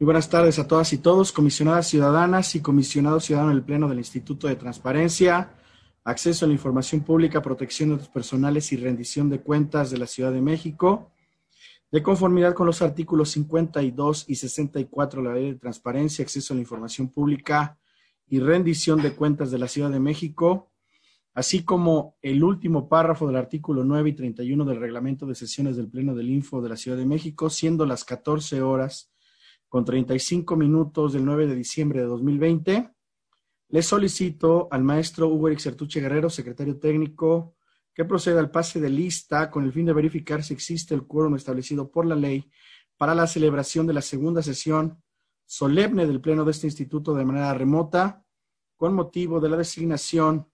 Muy buenas tardes a todas y todos, comisionadas ciudadanas y comisionados ciudadanos del Pleno del Instituto de Transparencia, Acceso a la Información Pública, Protección de Datos Personales y Rendición de Cuentas de la Ciudad de México, de conformidad con los artículos 52 y 64 de la Ley de Transparencia, Acceso a la Información Pública y Rendición de Cuentas de la Ciudad de México, así como el último párrafo del artículo 9 y 31 del Reglamento de Sesiones del Pleno del Info de la Ciudad de México, siendo las 14 horas con 35 minutos del 9 de diciembre de 2020. Le solicito al maestro Hugo Erix Guerrero, secretario técnico, que proceda al pase de lista con el fin de verificar si existe el quórum establecido por la ley para la celebración de la segunda sesión solemne del Pleno de este instituto de manera remota, con motivo de la designación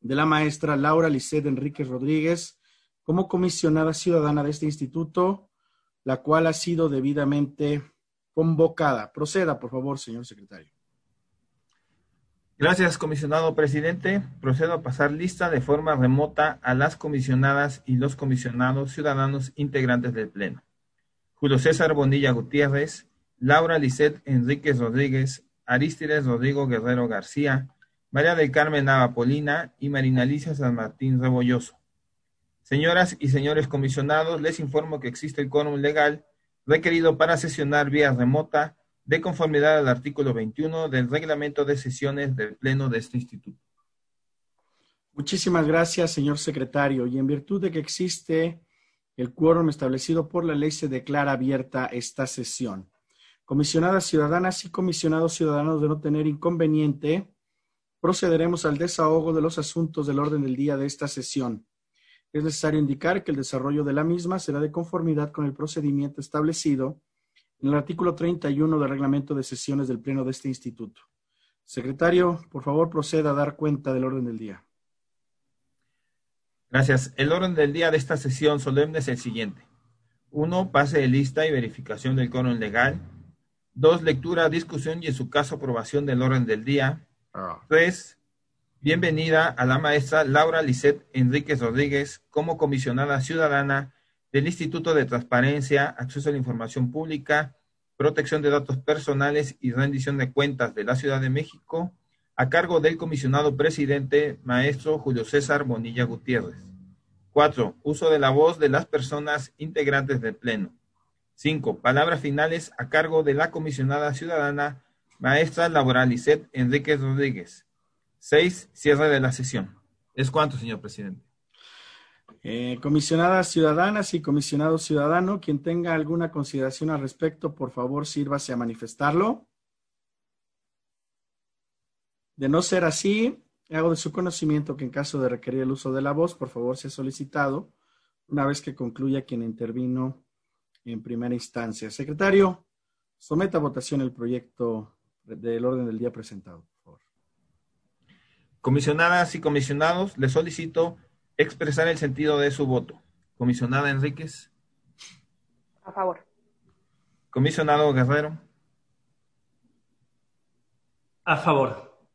de la maestra Laura Lisset Enríquez Rodríguez como comisionada ciudadana de este instituto, la cual ha sido debidamente convocada. Proceda, por favor, señor secretario. Gracias, comisionado presidente. Procedo a pasar lista de forma remota a las comisionadas y los comisionados ciudadanos integrantes del Pleno. Julio César Bonilla Gutiérrez, Laura Lisset Enríquez Rodríguez, Aristides Rodrigo Guerrero García, María del Carmen Navapolina y Marina Alicia San Martín Rebolloso. Señoras y señores comisionados, les informo que existe el quórum legal requerido para sesionar vía remota de conformidad al artículo 21 del reglamento de sesiones del Pleno de este instituto. Muchísimas gracias, señor secretario. Y en virtud de que existe el quórum establecido por la ley, se declara abierta esta sesión. Comisionadas ciudadanas y comisionados ciudadanos de no tener inconveniente, procederemos al desahogo de los asuntos del orden del día de esta sesión es necesario indicar que el desarrollo de la misma será de conformidad con el procedimiento establecido en el artículo 31 del reglamento de sesiones del Pleno de este instituto. Secretario, por favor, proceda a dar cuenta del orden del día. Gracias. El orden del día de esta sesión solemne es el siguiente. Uno, pase de lista y verificación del quórum legal. Dos, lectura, discusión y en su caso aprobación del orden del día. Ah. Tres, Bienvenida a la maestra Laura Lisset Enríquez Rodríguez como comisionada ciudadana del Instituto de Transparencia, Acceso a la Información Pública, Protección de Datos Personales y Rendición de Cuentas de la Ciudad de México, a cargo del comisionado presidente, maestro Julio César Bonilla Gutiérrez. Cuatro, uso de la voz de las personas integrantes del Pleno. Cinco, palabras finales a cargo de la comisionada ciudadana, maestra Laura Lisset Enríquez Rodríguez. Seis, cierre de la sesión. ¿Es cuánto, señor presidente? Eh, comisionadas ciudadanas y comisionado ciudadano, quien tenga alguna consideración al respecto, por favor, sírvase a manifestarlo. De no ser así, hago de su conocimiento que en caso de requerir el uso de la voz, por favor, sea solicitado una vez que concluya quien intervino en primera instancia. Secretario, someta a votación el proyecto del orden del día presentado. Comisionadas y comisionados, le solicito expresar el sentido de su voto. Comisionada Enríquez. A favor. Comisionado Guerrero. A favor.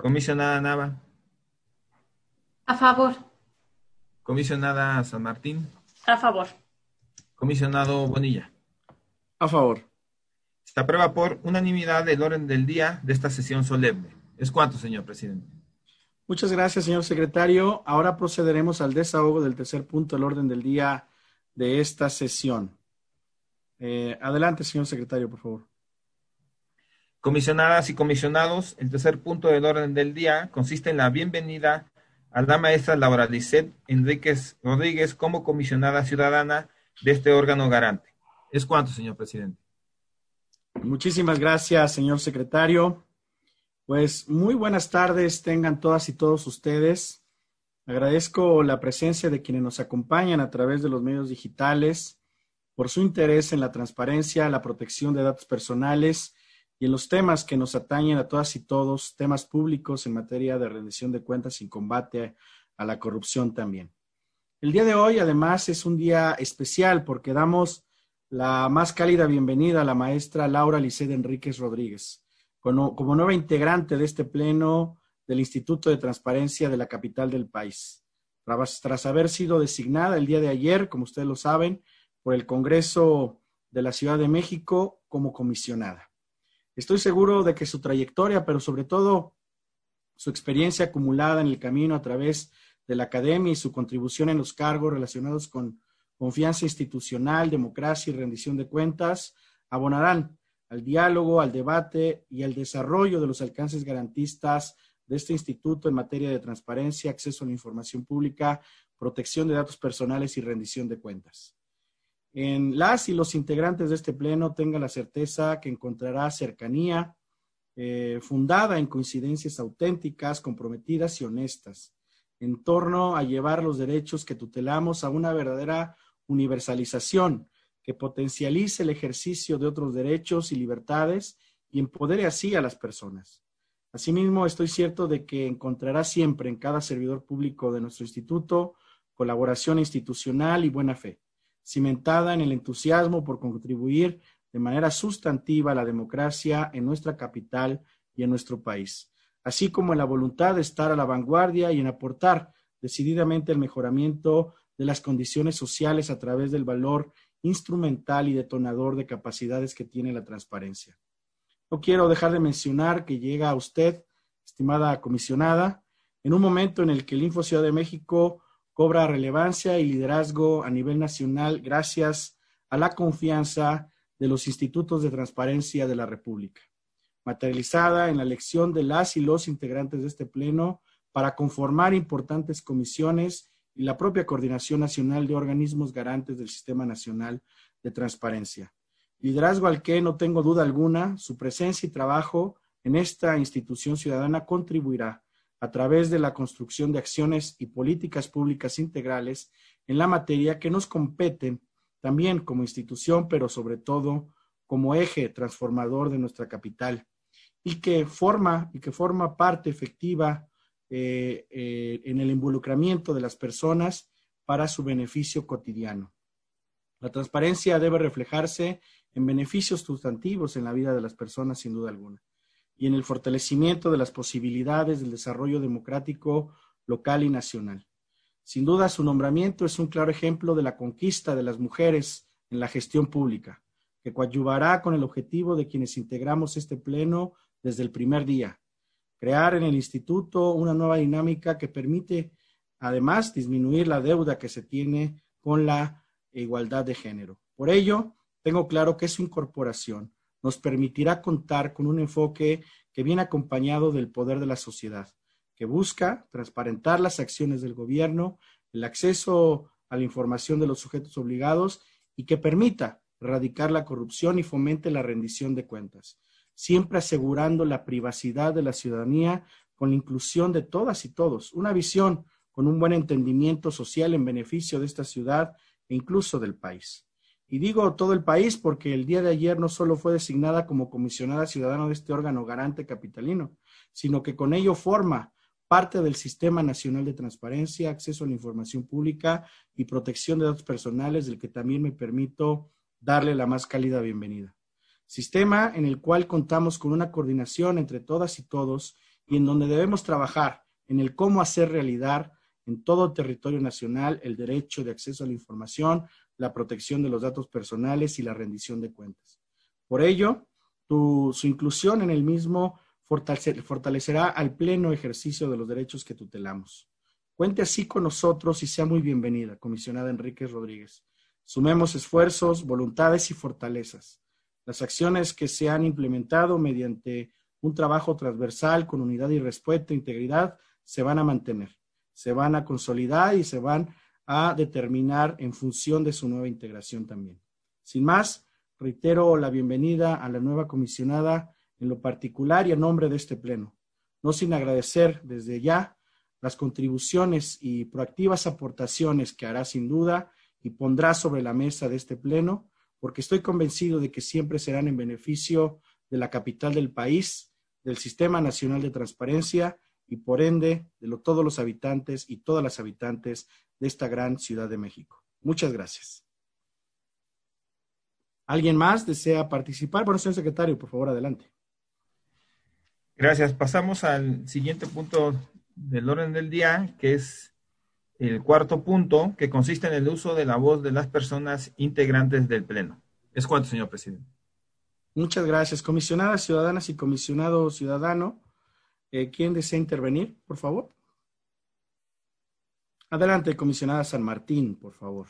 Comisionada Nava. A favor. Comisionada San Martín. A favor. Comisionado Bonilla. A favor. Se aprueba por unanimidad el orden del día de esta sesión solemne. ¿Es cuánto, señor presidente? Muchas gracias, señor secretario. Ahora procederemos al desahogo del tercer punto del orden del día de esta sesión. Eh, adelante, señor secretario, por favor. Comisionadas y comisionados, el tercer punto del orden del día consiste en la bienvenida a la maestra Laura Lisset Enríquez Rodríguez como comisionada ciudadana de este órgano garante. ¿Es cuánto, señor presidente? Muchísimas gracias, señor secretario. Pues muy buenas tardes tengan todas y todos ustedes. Agradezco la presencia de quienes nos acompañan a través de los medios digitales por su interés en la transparencia, la protección de datos personales y en los temas que nos atañen a todas y todos, temas públicos en materia de rendición de cuentas y combate a la corrupción también. El día de hoy, además, es un día especial porque damos la más cálida bienvenida a la maestra Laura Liced Enríquez Rodríguez como, nueva integrante de este pleno del Instituto de Transparencia de la capital del país. Tras, haber sido designada el día de ayer, como ustedes lo saben, por el Congreso de la Ciudad de México como comisionada. Estoy seguro de que su trayectoria, pero sobre todo su experiencia acumulada en el camino a través de la academia y su contribución en los cargos relacionados con confianza institucional, democracia y rendición de cuentas, abonarán al diálogo, al debate y al desarrollo de los alcances garantistas de este instituto en materia de transparencia, acceso a la información pública, protección de datos personales y rendición de cuentas. En las y los integrantes de este pleno tengan la certeza que encontrará cercanía eh, fundada en coincidencias auténticas, comprometidas y honestas, en torno a llevar los derechos que tutelamos a una verdadera universalización que potencialice el ejercicio de otros derechos y libertades y empodere así a las personas. Asimismo, estoy cierto de que encontrará siempre en cada servidor público de nuestro instituto colaboración institucional y buena fe, cimentada en el entusiasmo por contribuir de manera sustantiva a la democracia en nuestra capital y en nuestro país, así como en la voluntad de estar a la vanguardia y en aportar decididamente el mejoramiento de las condiciones sociales a través del valor instrumental y detonador de capacidades que tiene la transparencia. No quiero dejar de mencionar que llega a usted, estimada comisionada, en un momento en el que el Info Ciudad de México cobra relevancia y liderazgo a nivel nacional gracias a la confianza de los institutos de transparencia de la República, materializada en la elección de las y los integrantes de este Pleno para conformar importantes comisiones y la propia Coordinación Nacional de Organismos Garantes del Sistema Nacional de Transparencia. Liderazgo al que no tengo duda alguna, su presencia y trabajo en esta institución ciudadana contribuirá a través de la construcción de acciones y políticas públicas integrales en la materia que nos competen también como institución, pero sobre todo como eje transformador de nuestra capital y que forma y que forma parte efectiva eh, eh, en el involucramiento de las personas para su beneficio cotidiano. La transparencia debe reflejarse en beneficios sustantivos en la vida de las personas, sin duda alguna, y en el fortalecimiento de las posibilidades del desarrollo democrático local y nacional. Sin duda, su nombramiento es un claro ejemplo de la conquista de las mujeres en la gestión pública, que coadyuvará con el objetivo de quienes integramos este pleno desde el primer día, crear en el instituto una nueva dinámica que permite, además, disminuir la deuda que se tiene con la igualdad de género. Por ello, tengo claro que su incorporación nos permitirá contar con un enfoque que viene acompañado del poder de la sociedad, que busca transparentar las acciones del gobierno, el acceso a la información de los sujetos obligados y que permita erradicar la corrupción y fomente la rendición de cuentas, siempre asegurando la privacidad de la ciudadanía con la inclusión de todas y todos, una visión con un buen entendimiento social en beneficio de esta ciudad e incluso del país. Y digo todo el país porque el día de ayer no solo fue designada como comisionada ciudadana de este órgano garante capitalino, sino que con ello forma parte del Sistema Nacional de Transparencia, Acceso a la Información Pública y Protección de Datos Personales, del que también me permito darle la más cálida bienvenida. Sistema en el cual contamos con una coordinación entre todas y todos y en donde debemos trabajar en el cómo hacer realidad en todo territorio nacional el derecho de acceso a la información, la protección de los datos personales y la rendición de cuentas. Por ello, su inclusión en el mismo fortalecerá al pleno ejercicio de los derechos que tutelamos. Cuente así con nosotros y sea muy bienvenida, comisionada Enríquez Rodríguez. Sumemos esfuerzos, voluntades y fortalezas. Las acciones que se han implementado mediante un trabajo transversal con unidad y respeto e integridad se van a mantener, se van a consolidar y se van a determinar en función de su nueva integración también. Sin más, reitero la bienvenida a la nueva comisionada en lo particular y a nombre de este Pleno, no sin agradecer desde ya las contribuciones y proactivas aportaciones que hará sin duda y pondrá sobre la mesa de este Pleno, porque estoy convencido de que siempre serán en beneficio de la capital del país, del Sistema Nacional de Transparencia y por ende de todos los habitantes y todas las habitantes de esta gran Ciudad de México. Muchas gracias. ¿Alguien más desea participar? Bueno, señor secretario, por favor, adelante. Gracias. Pasamos al siguiente punto del orden del día, que es el cuarto punto, que consiste en el uso de la voz de las personas integrantes del Pleno. Es cuanto, señor presidente. Muchas gracias. Comisionadas ciudadanas y comisionado ciudadano, eh, ¿quién desea intervenir, por favor? Adelante, comisionada San Martín, por favor.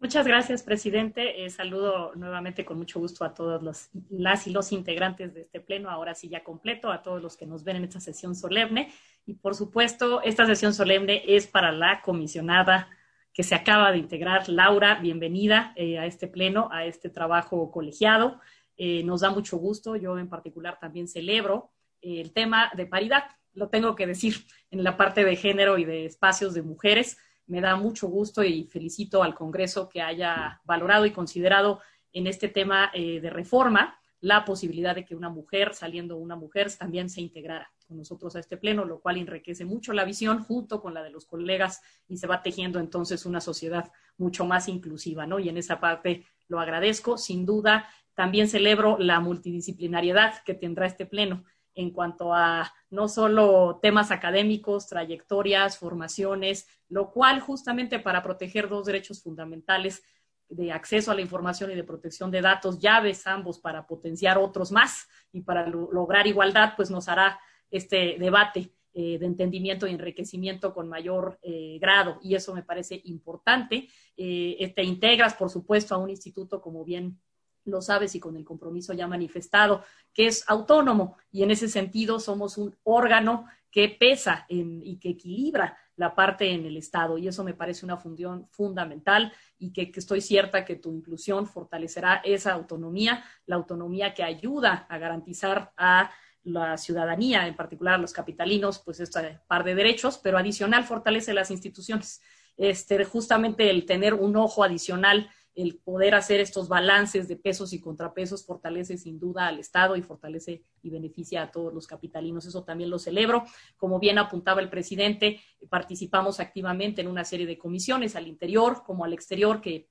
Muchas gracias, presidente. Eh, saludo nuevamente con mucho gusto a todos los, las y los integrantes de este pleno, ahora sí ya completo, a todos los que nos ven en esta sesión solemne. Y por supuesto, esta sesión solemne es para la comisionada que se acaba de integrar. Laura, bienvenida eh, a este pleno, a este trabajo colegiado. Eh, nos da mucho gusto. Yo en particular también celebro eh, el tema de paridad. Lo tengo que decir en la parte de género y de espacios de mujeres. Me da mucho gusto y felicito al Congreso que haya valorado y considerado en este tema de reforma la posibilidad de que una mujer, saliendo una mujer, también se integrara con nosotros a este pleno, lo cual enriquece mucho la visión junto con la de los colegas y se va tejiendo entonces una sociedad mucho más inclusiva, ¿no? Y en esa parte lo agradezco. Sin duda, también celebro la multidisciplinariedad que tendrá este pleno en cuanto a no solo temas académicos, trayectorias, formaciones, lo cual justamente para proteger dos derechos fundamentales de acceso a la información y de protección de datos, llaves ambos para potenciar otros más y para lograr igualdad, pues nos hará este debate eh, de entendimiento y enriquecimiento con mayor eh, grado y eso me parece importante. Eh, te integras, por supuesto, a un instituto, como bien lo sabes y con el compromiso ya manifestado, que es autónomo y en ese sentido somos un órgano que pesa y que equilibra la parte en el Estado y eso me parece una función fundamental y que, estoy cierta que tu inclusión fortalecerá esa autonomía, la autonomía que ayuda a garantizar a la ciudadanía, en particular los capitalinos, pues este par de derechos, pero adicional fortalece las instituciones. Este, justamente el tener un ojo adicional el poder hacer estos balances de pesos y contrapesos fortalece sin duda al Estado y fortalece y beneficia a todos los capitalinos. Eso también lo celebro. Como bien apuntaba el presidente, participamos activamente en una serie de comisiones al interior como al exterior que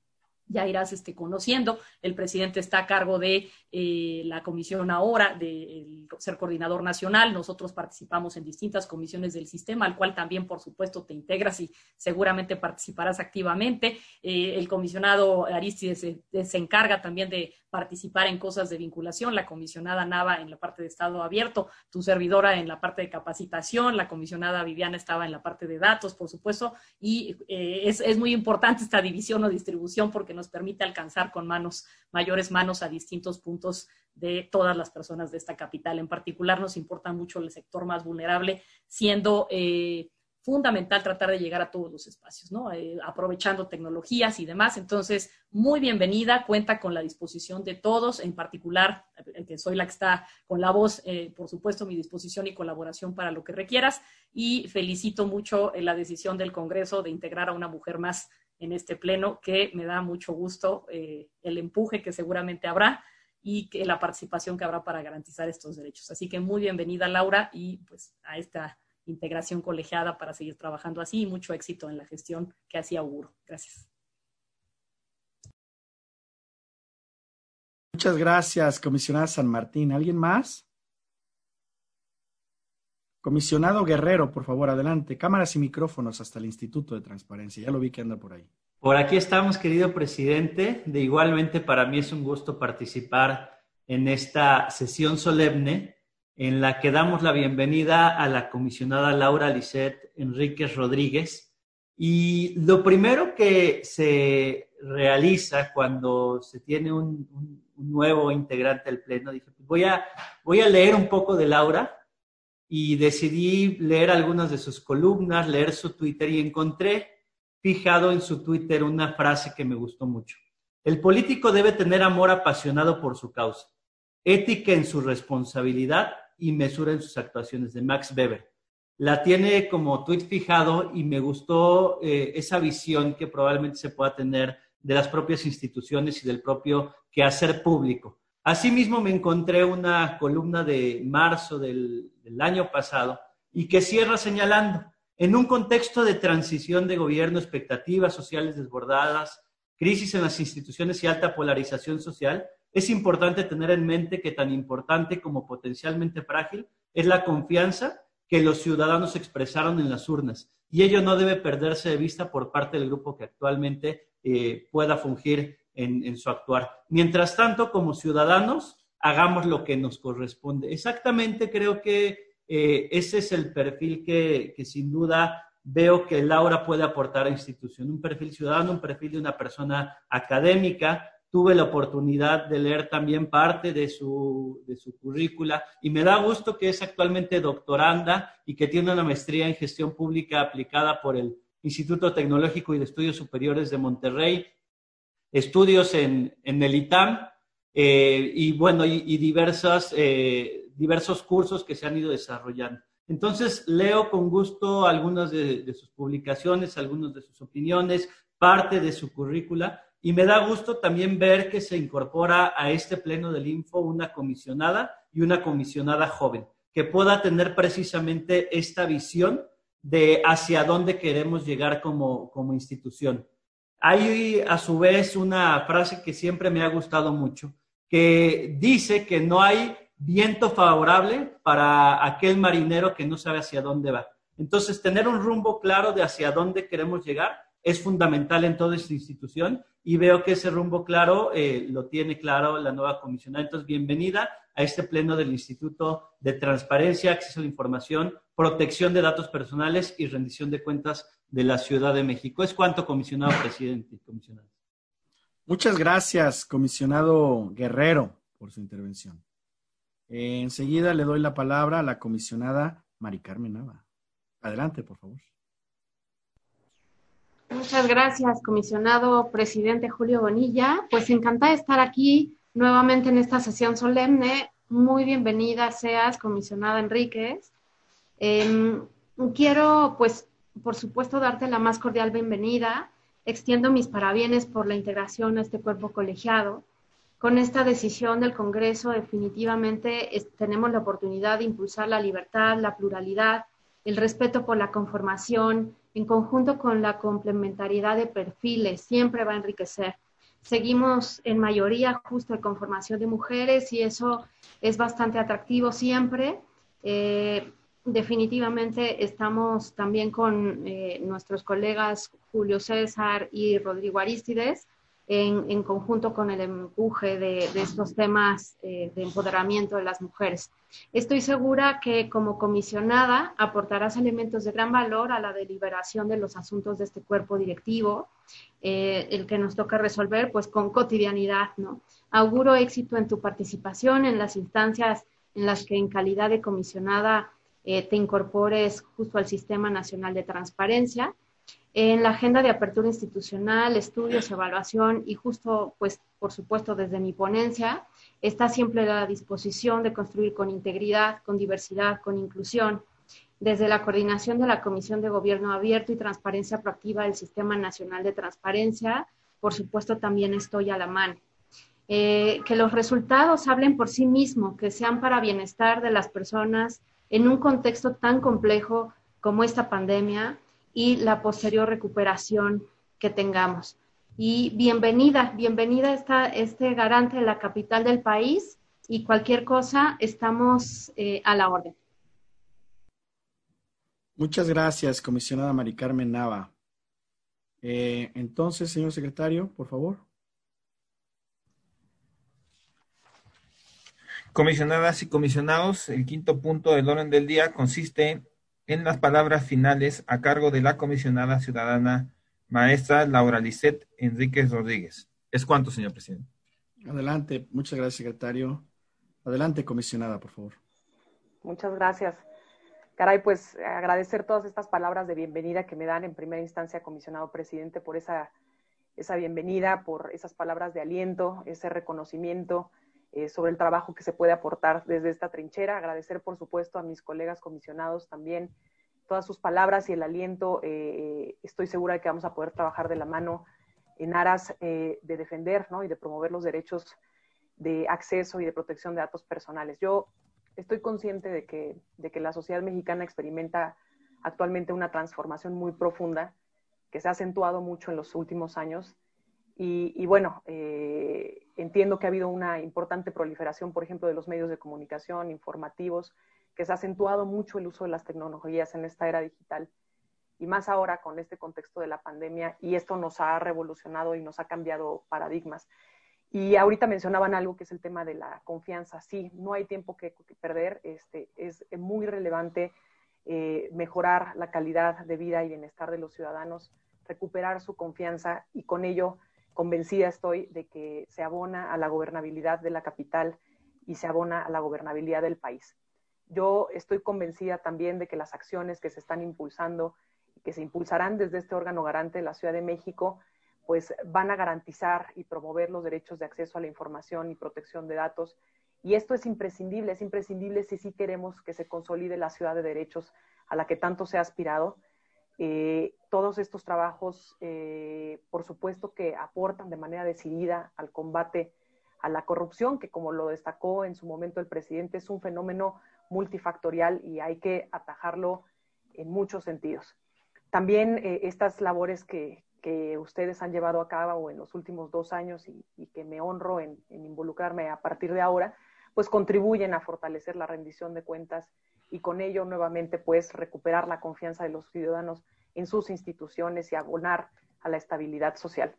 ya irás este, conociendo. El presidente está a cargo de eh, la comisión ahora, de ser coordinador nacional. Nosotros participamos en distintas comisiones del sistema, al cual también, por supuesto, te integras y seguramente participarás activamente. Eh, el comisionado Aristides se, encarga también de participar en cosas de vinculación, la comisionada Nava en la parte de Estado abierto, tu servidora en la parte de capacitación, la comisionada Viviana estaba en la parte de datos, por supuesto, y eh, es, es muy importante esta división o distribución porque nos permite alcanzar con manos, mayores manos a distintos puntos de todas las personas de esta capital. En particular nos importa mucho el sector más vulnerable, siendo eh, fundamental tratar de llegar a todos los espacios, ¿no? Eh, aprovechando tecnologías y demás. Entonces, muy bienvenida, cuenta con la disposición de todos, en particular, el que soy la que está con la voz, eh, por supuesto, mi disposición y colaboración para lo que requieras. Y felicito mucho en la decisión del Congreso de integrar a una mujer más en este pleno, que me da mucho gusto eh, el empuje que seguramente habrá y que la participación que habrá para garantizar estos derechos. Así que muy bienvenida, Laura, y pues a esta integración colegiada para seguir trabajando así y mucho éxito en la gestión que así auguro. Gracias. Muchas gracias, comisionada San Martín. ¿Alguien más? Comisionado Guerrero, por favor, adelante. Cámaras y micrófonos hasta el Instituto de Transparencia. Ya lo vi que anda por ahí. Por aquí estamos, querido presidente. De igualmente, para mí es un gusto participar en esta sesión solemne en la que damos la bienvenida a la comisionada Laura Lisset Enríquez Rodríguez. Y lo primero que se realiza cuando se tiene un, nuevo integrante del Pleno, dije, pues voy, a, voy a leer un poco de Laura y decidí leer algunas de sus columnas, leer su Twitter y encontré fijado en su Twitter una frase que me gustó mucho. El político debe tener amor apasionado por su causa, ética en su responsabilidad y mesura en sus actuaciones, de Max Weber. La tiene como tweet fijado y me gustó eh, esa visión que probablemente se pueda tener de las propias instituciones y del propio quehacer público. Asimismo, me encontré una columna de marzo del, del año pasado y que cierra señalando, en un contexto de transición de gobierno, expectativas sociales desbordadas, crisis en las instituciones y alta polarización social, es importante tener en mente que tan importante como potencialmente frágil es la confianza que los ciudadanos expresaron en las urnas. Y ello no debe perderse de vista por parte del grupo que actualmente eh, pueda fungir en, su actuar. Mientras tanto, como ciudadanos, hagamos lo que nos corresponde. Exactamente creo que eh, ese es el perfil que, que, sin duda veo que Laura puede aportar a la institución. Un perfil ciudadano, un perfil de una persona académica. Tuve la oportunidad de leer también parte de su, de su currícula y me da gusto que es actualmente doctoranda y que tiene una maestría en gestión pública aplicada por el Instituto Tecnológico y de Estudios Superiores de Monterrey, estudios en, el ITAM eh, y bueno, y, diversas, eh, diversos cursos que se han ido desarrollando. Entonces, leo con gusto algunas de, sus publicaciones, algunas de sus opiniones, parte de su currícula, y me da gusto también ver que se incorpora a este pleno del Info una comisionada y una comisionada joven, que pueda tener precisamente esta visión de hacia dónde queremos llegar como, como institución. Hay a su vez una frase que siempre me ha gustado mucho, que dice que no hay viento favorable para aquel marinero que no sabe hacia dónde va. Entonces, tener un rumbo claro de hacia dónde queremos llegar es fundamental en toda esta institución y veo que ese rumbo claro eh, lo tiene claro la nueva comisionada. Entonces, bienvenida a este pleno del Instituto de Transparencia, Acceso a la Información, Protección de Datos Personales y Rendición de Cuentas de la Ciudad de México. Es cuanto, comisionado presidente comisionado. Muchas gracias, comisionado Guerrero, por su intervención. Eh, enseguida le doy la palabra a la comisionada Mari Carmen Nava. Adelante, por favor. Muchas gracias, comisionado presidente Julio Bonilla. Pues encantada de estar aquí nuevamente en esta sesión solemne. Muy bienvenida seas, comisionada Enríquez. Em, quiero, pues, por supuesto, darte la más cordial bienvenida. Extiendo mis parabienes por la integración a este cuerpo colegiado con esta decisión del Congreso definitivamente tenemos la oportunidad de impulsar la libertad, la pluralidad, el respeto por la conformación, en conjunto con la complementariedad de perfiles, siempre va a enriquecer. Seguimos en mayoría justo de conformación de mujeres y eso es bastante atractivo siempre. Eh, definitivamente estamos también con eh, nuestros colegas Julio César y Rodrigo Aristides en, conjunto con el empuje de, estos temas eh, de empoderamiento de las mujeres. Estoy segura que como comisionada aportarás elementos de gran valor a la deliberación de los asuntos de este cuerpo directivo, eh, el que nos toca resolver pues con cotidianidad, ¿no? Auguro éxito en tu participación en las instancias en las que en calidad de comisionada eh, te incorpores justo al Sistema Nacional de Transparencia en la agenda de apertura institucional, estudios, evaluación y justo, pues, por supuesto, desde mi ponencia, está siempre a la disposición de construir con integridad, con diversidad, con inclusión, desde la coordinación de la Comisión de Gobierno Abierto y Transparencia Proactiva del Sistema Nacional de Transparencia, por supuesto, también estoy a la mano. Eh, que los resultados hablen por sí mismos, que sean para bienestar de las personas en un contexto tan complejo como esta pandemia, y la posterior recuperación que tengamos. Y bienvenida, bienvenida esta, este garante de la capital del país y cualquier cosa estamos eh, a la orden. Muchas gracias, comisionada Mari Carmen Nava. Eh, entonces, señor secretario, por favor. Comisionadas y comisionados, el quinto punto del orden del día consiste en las palabras finales a cargo de la comisionada ciudadana maestra Laura Lisset Enríquez Rodríguez. Es cuanto, señor presidente. Adelante, muchas gracias, secretario. Adelante, comisionada, por favor. Muchas gracias. Caray, pues agradecer todas estas palabras de bienvenida que me dan en primera instancia, comisionado presidente, por esa, esa bienvenida, por esas palabras de aliento, ese reconocimiento eh, sobre el trabajo que se puede aportar desde esta trinchera. Agradecer, por supuesto, a mis colegas comisionados también todas sus palabras y el aliento. Eh, estoy segura de que vamos a poder trabajar de la mano en aras eh, de defender y de promover los derechos de acceso y de protección de datos personales. Yo estoy consciente de que, de que la sociedad mexicana experimenta actualmente una transformación muy profunda que se ha acentuado mucho en los últimos años y, bueno, eh, entiendo que ha habido una importante proliferación, por ejemplo, de los medios de comunicación informativos, que se ha acentuado mucho el uso de las tecnologías en esta era digital. y más ahora con este contexto de la pandemia y esto nos ha revolucionado y nos ha cambiado paradigmas. Y ahorita mencionaban algo que es el tema de la confianza. Sí, no hay tiempo que, perder. Este, es muy relevante eh, mejorar la calidad de vida y bienestar de los ciudadanos, recuperar su confianza y con ello convencida estoy de que se abona a la gobernabilidad de la capital y se abona a la gobernabilidad del país. Yo estoy convencida también de que las acciones que se están impulsando y que se impulsarán desde este órgano garante de la Ciudad de México pues van a garantizar y promover los derechos de acceso a la información y protección de datos. Y esto es imprescindible, es imprescindible si sí queremos que se consolide la ciudad de derechos a la que tanto se ha aspirado. Eh, todos estos trabajos, eh, por supuesto que aportan de manera decidida al combate a la corrupción, que como lo destacó en su momento el presidente, es un fenómeno multifactorial y hay que atajarlo en muchos sentidos. También eh, estas labores que, que ustedes han llevado a cabo en los últimos dos años y, que me honro en, involucrarme a partir de ahora, pues contribuyen a fortalecer la rendición de cuentas y con ello nuevamente pues recuperar la confianza de los ciudadanos en sus instituciones y abonar a la estabilidad social.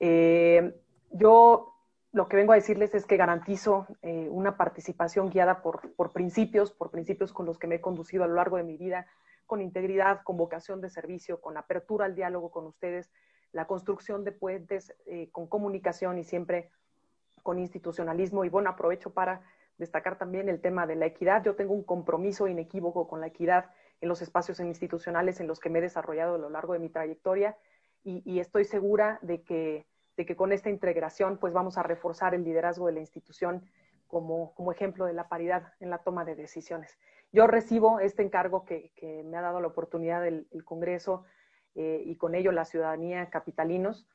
Eh, yo lo que vengo a decirles es que garantizo eh, una participación guiada por, por principios, por principios con los que me he conducido a lo largo de mi vida con integridad, con vocación de servicio, con apertura al diálogo con ustedes, la construcción de puentes eh, con comunicación y siempre con institucionalismo. Y bueno, aprovecho para destacar también el tema de la equidad. Yo tengo un compromiso inequívoco con la equidad en los espacios institucionales en los que me he desarrollado a lo largo de mi trayectoria y, estoy segura de que, de que, con esta integración pues vamos a reforzar el liderazgo de la institución como, como ejemplo de la paridad en la toma de decisiones. Yo recibo este encargo que, me ha dado la oportunidad el, Congreso eh, y con ello la ciudadanía capitalinos,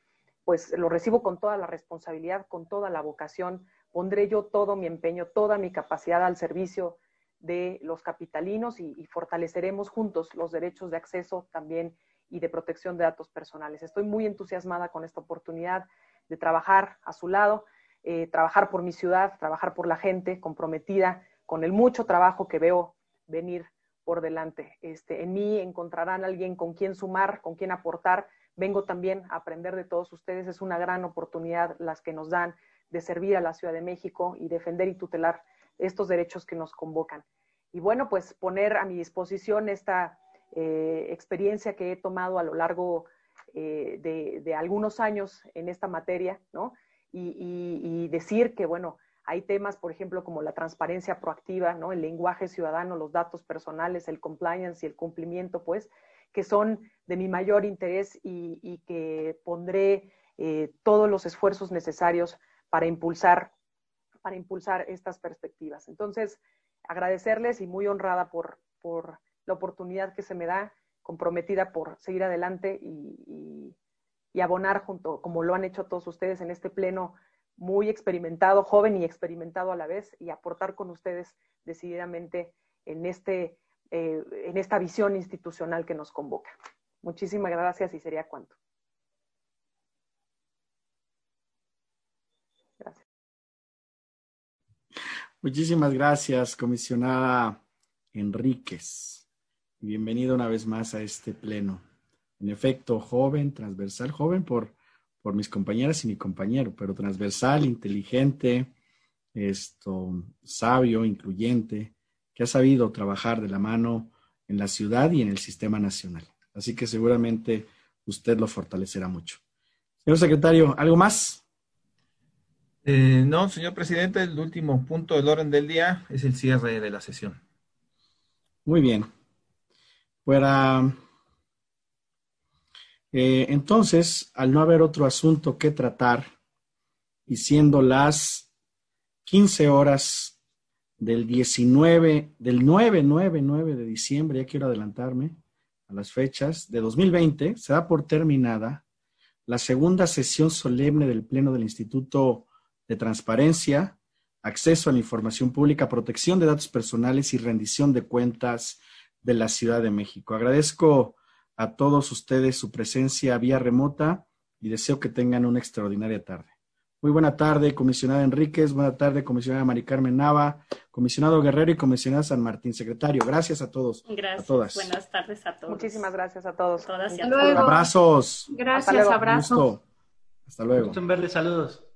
pues lo recibo con toda la responsabilidad, con toda la vocación. Pondré yo todo mi empeño, toda mi capacidad al servicio de los capitalinos y, fortaleceremos juntos los derechos de acceso también y de protección de datos personales. Estoy muy entusiasmada con esta oportunidad de trabajar a su lado, eh, trabajar por mi ciudad, trabajar por la gente, comprometida con el mucho trabajo que veo venir por delante. Este, en mí encontrarán alguien con quien sumar, con quien aportar. Vengo también a aprender de todos ustedes. Es una gran oportunidad las que nos dan de servir a la Ciudad de México y defender y tutelar estos derechos que nos convocan. Y bueno, pues poner a mi disposición esta eh, experiencia que he tomado a lo largo eh, de, algunos años en esta materia, ¿no? y decir que, bueno, hay temas, por ejemplo, como la transparencia proactiva, ¿no? el lenguaje ciudadano, los datos personales, el compliance y el cumplimiento, pues, que son de mi mayor interés y, que pondré eh, todos los esfuerzos necesarios para impulsar, para impulsar estas perspectivas. Entonces, agradecerles y muy honrada por, por la oportunidad que se me da, comprometida por seguir adelante y, y abonar junto, como lo han hecho todos ustedes en este pleno, muy experimentado, joven y experimentado a la vez, y aportar con ustedes decididamente en, este, eh, en esta visión institucional que nos convoca. Muchísimas gracias y sería cuanto. Gracias. Muchísimas gracias, comisionada Enríquez. Bienvenido una vez más a este pleno. En efecto, joven, transversal, joven por por mis compañeras y mi compañero, pero transversal, inteligente, esto, sabio, incluyente, que ha sabido trabajar de la mano en la ciudad y en el sistema nacional. Así que seguramente usted lo fortalecerá mucho. Señor secretario, ¿algo más? Eh, no, señor presidente, el último punto del orden del día es el cierre de la sesión. Muy bien. Para eh, entonces, al no haber otro asunto que tratar, y siendo las 15 horas del 19, del 9, 9, 9 de diciembre, ya quiero adelantarme a las fechas, de 2020, se da por terminada la segunda sesión solemne del Pleno del Instituto de Transparencia, Acceso a la Información Pública, Protección de Datos Personales y Rendición de Cuentas de la Ciudad de México. Agradezco a todos ustedes su presencia vía remota y deseo que tengan una extraordinaria tarde. Muy buena tarde, comisionada Enríquez. Buena tarde, comisionada Mari Carmen Nava, comisionado Guerrero y comisionada San Martín. Secretario, gracias a todos. Gracias. A todas. Buenas tardes a todos. Muchísimas gracias a todos. Todas y a Hasta luego. Abrazos. Gracias, abrazos. Gusto. Hasta luego. Gusto en verles, saludos.